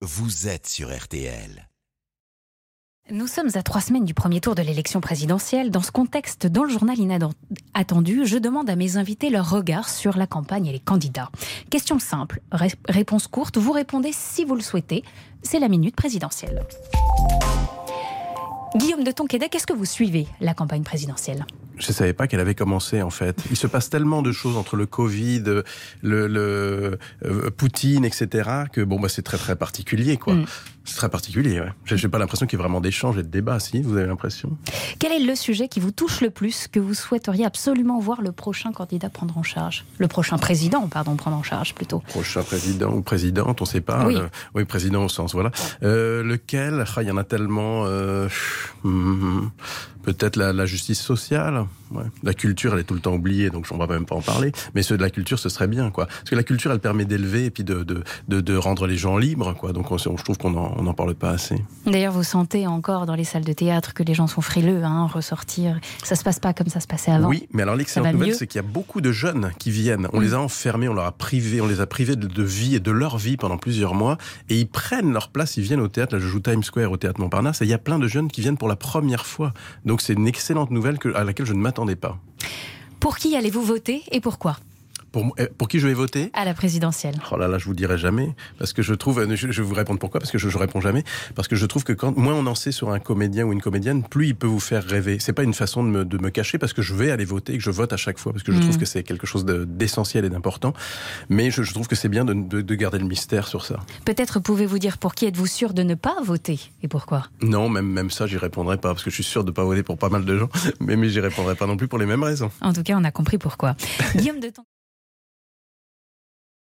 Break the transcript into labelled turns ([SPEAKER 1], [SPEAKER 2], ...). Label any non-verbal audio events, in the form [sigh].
[SPEAKER 1] vous êtes sur RTL.
[SPEAKER 2] Nous sommes à trois semaines du premier tour de l'élection présidentielle. Dans ce contexte, dans le journal inattendu, je demande à mes invités leur regard sur la campagne et les candidats. Question simple, ré- réponse courte, vous répondez si vous le souhaitez. C'est la minute présidentielle. Guillaume de Tonquédec, est-ce que vous suivez la campagne présidentielle?
[SPEAKER 3] Je ne savais pas qu'elle avait commencé en fait. Il se passe tellement de choses entre le Covid, le, le euh, Poutine, etc. que bon bah c'est très très particulier quoi.
[SPEAKER 2] Mm.
[SPEAKER 3] C'est très particulier. Ouais. J'ai pas l'impression qu'il y ait vraiment d'échange et de débat. Si vous avez l'impression?
[SPEAKER 2] Quel est le sujet qui vous touche le plus, que vous souhaiteriez absolument voir le prochain candidat prendre en charge? Le prochain président, pardon, prendre en charge plutôt.
[SPEAKER 3] Prochain président ou présidente, on ne sait pas.
[SPEAKER 2] Oui.
[SPEAKER 3] Euh, oui, président au sens voilà. Euh, lequel? Ah, Il y en a tellement. euh, hmm, Peut-être la, justice sociale. Ouais. La culture, elle est tout le temps oubliée, donc on va même pas en parler. Mais ceux de la culture, ce serait bien, quoi. Parce que la culture, elle permet d'élever et puis de, de, de, de rendre les gens libres, quoi. Donc on, je trouve qu'on n'en on en parle pas assez.
[SPEAKER 2] D'ailleurs, vous sentez encore dans les salles de théâtre que les gens sont frileux, hein, ressortir. Ça se passe pas comme ça se passait avant.
[SPEAKER 3] Oui, mais alors l'excellente nouvelle, c'est qu'il y a beaucoup de jeunes qui viennent. On
[SPEAKER 2] Mm.
[SPEAKER 3] les a enfermés, on leur a privé, on les a privés de, de vie et de leur vie pendant plusieurs mois, et ils prennent leur place, ils viennent au théâtre. Là, je joue Times Square au théâtre Montparnasse, et il y a plein de jeunes qui viennent pour la première fois. Donc c'est une excellente nouvelle que- à laquelle je ne
[SPEAKER 2] Pour qui allez-vous voter et pourquoi?
[SPEAKER 3] Pour, eh, pour qui je vais voter?
[SPEAKER 2] À la présidentielle.
[SPEAKER 3] Oh là là, je vous dirai jamais, parce que je trouve, euh, je, je vous répondre pourquoi, parce que je, je réponds jamais, parce que je trouve que quand moins on en sait sur un comédien ou une comédienne, plus il peut vous faire rêver. C'est pas une façon de me, de me cacher, parce que je vais aller voter et que je vote à chaque fois, parce que je
[SPEAKER 2] Mhm.
[SPEAKER 3] trouve que c'est quelque chose de- d'essentiel et d'important. Mais je, je trouve que c'est bien de, de- de garder le mystère sur ça.
[SPEAKER 2] Peut-être pouvez-vous dire pour qui êtes-vous sûr de ne pas voter et pourquoi?
[SPEAKER 3] Non, même même ça, j'y répondrai pas, parce que je suis sûr de pas voter pour pas mal de gens, [laughs] mais mais j'y répondrai pas non plus pour les mêmes raisons.
[SPEAKER 2] En tout cas, on a compris pourquoi. Guillaume [laughs] de Tonquédec.